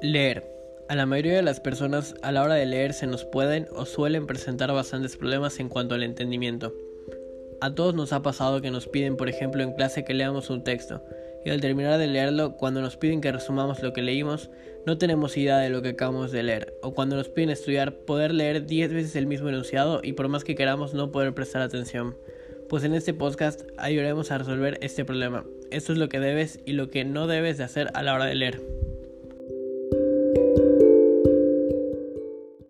Leer. A la mayoría de las personas a la hora de leer se nos pueden o suelen presentar bastantes problemas en cuanto al entendimiento. A todos nos ha pasado que nos piden, por ejemplo, en clase que leamos un texto, y al terminar de leerlo, cuando nos piden que resumamos lo que leímos, no tenemos idea de lo que acabamos de leer, o cuando nos piden estudiar, poder leer 10 veces el mismo enunciado y por más que queramos no poder prestar atención. Pues en este podcast ayudaremos a resolver este problema. Esto es lo que debes y lo que no debes de hacer a la hora de leer.